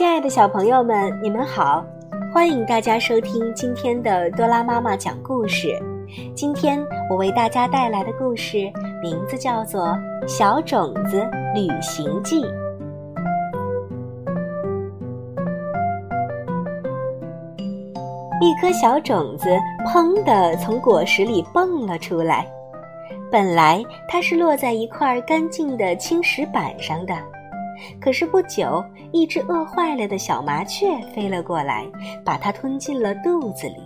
亲爱的小朋友们，你们好！欢迎大家收听今天的多拉妈妈讲故事。今天我为大家带来的故事名字叫做《小种子旅行记》。一颗小种子砰的从果实里蹦了出来，本来它是落在一块干净的青石板上的。可是不久，一只饿坏了的小麻雀飞了过来，把它吞进了肚子里。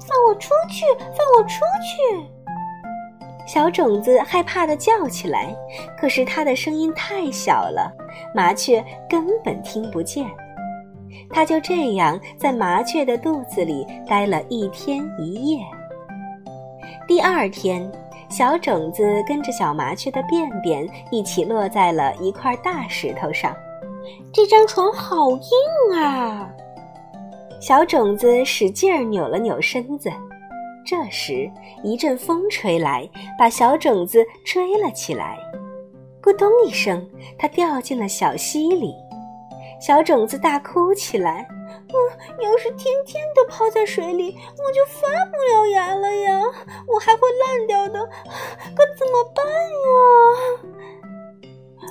放我出去！放我出去！小种子害怕的叫起来，可是它的声音太小了，麻雀根本听不见。它就这样在麻雀的肚子里待了一天一夜。第二天。小种子跟着小麻雀的便便一起落在了一块大石头上，这张床好硬啊！小种子使劲儿扭了扭身子，这时一阵风吹来，把小种子吹了起来，咕咚一声，它掉进了小溪里。小种子大哭起来：“嗯，要是天天都泡在水里，我就发不了芽了呀，我还会烂掉的，可怎么办呀？”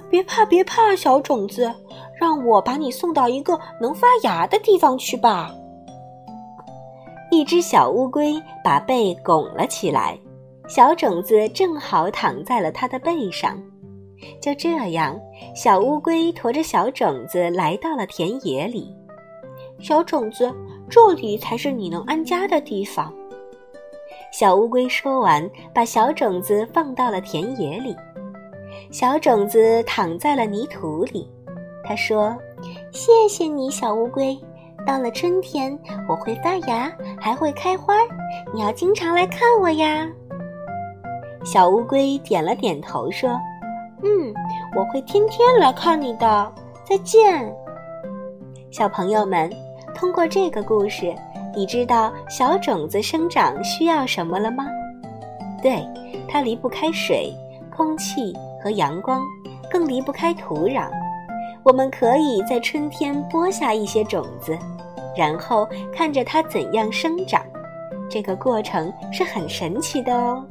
别怕，别怕，小种子，让我把你送到一个能发芽的地方去吧。一只小乌龟把背拱了起来，小种子正好躺在了它的背上。就这样，小乌龟驮着小种子来到了田野里。小种子，这里才是你能安家的地方。小乌龟说完，把小种子放到了田野里。小种子躺在了泥土里。他说：“谢谢你，小乌龟。到了春天，我会发芽，还会开花。你要经常来看我呀。”小乌龟点了点头，说。嗯，我会天天来看你的。再见，小朋友们。通过这个故事，你知道小种子生长需要什么了吗？对，它离不开水、空气和阳光，更离不开土壤。我们可以在春天播下一些种子，然后看着它怎样生长。这个过程是很神奇的哦。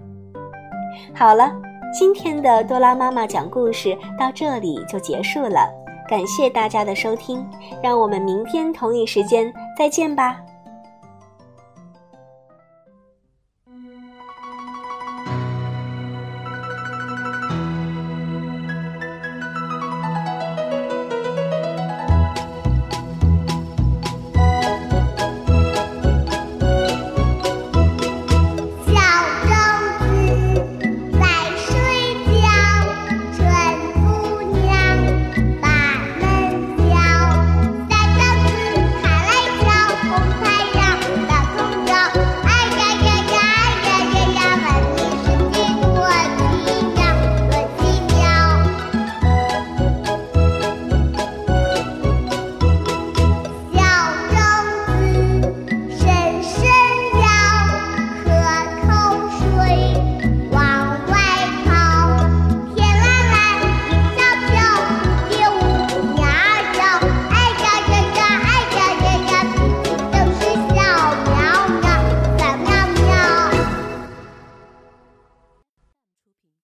好了。今天的多拉妈妈讲故事到这里就结束了，感谢大家的收听，让我们明天同一时间再见吧。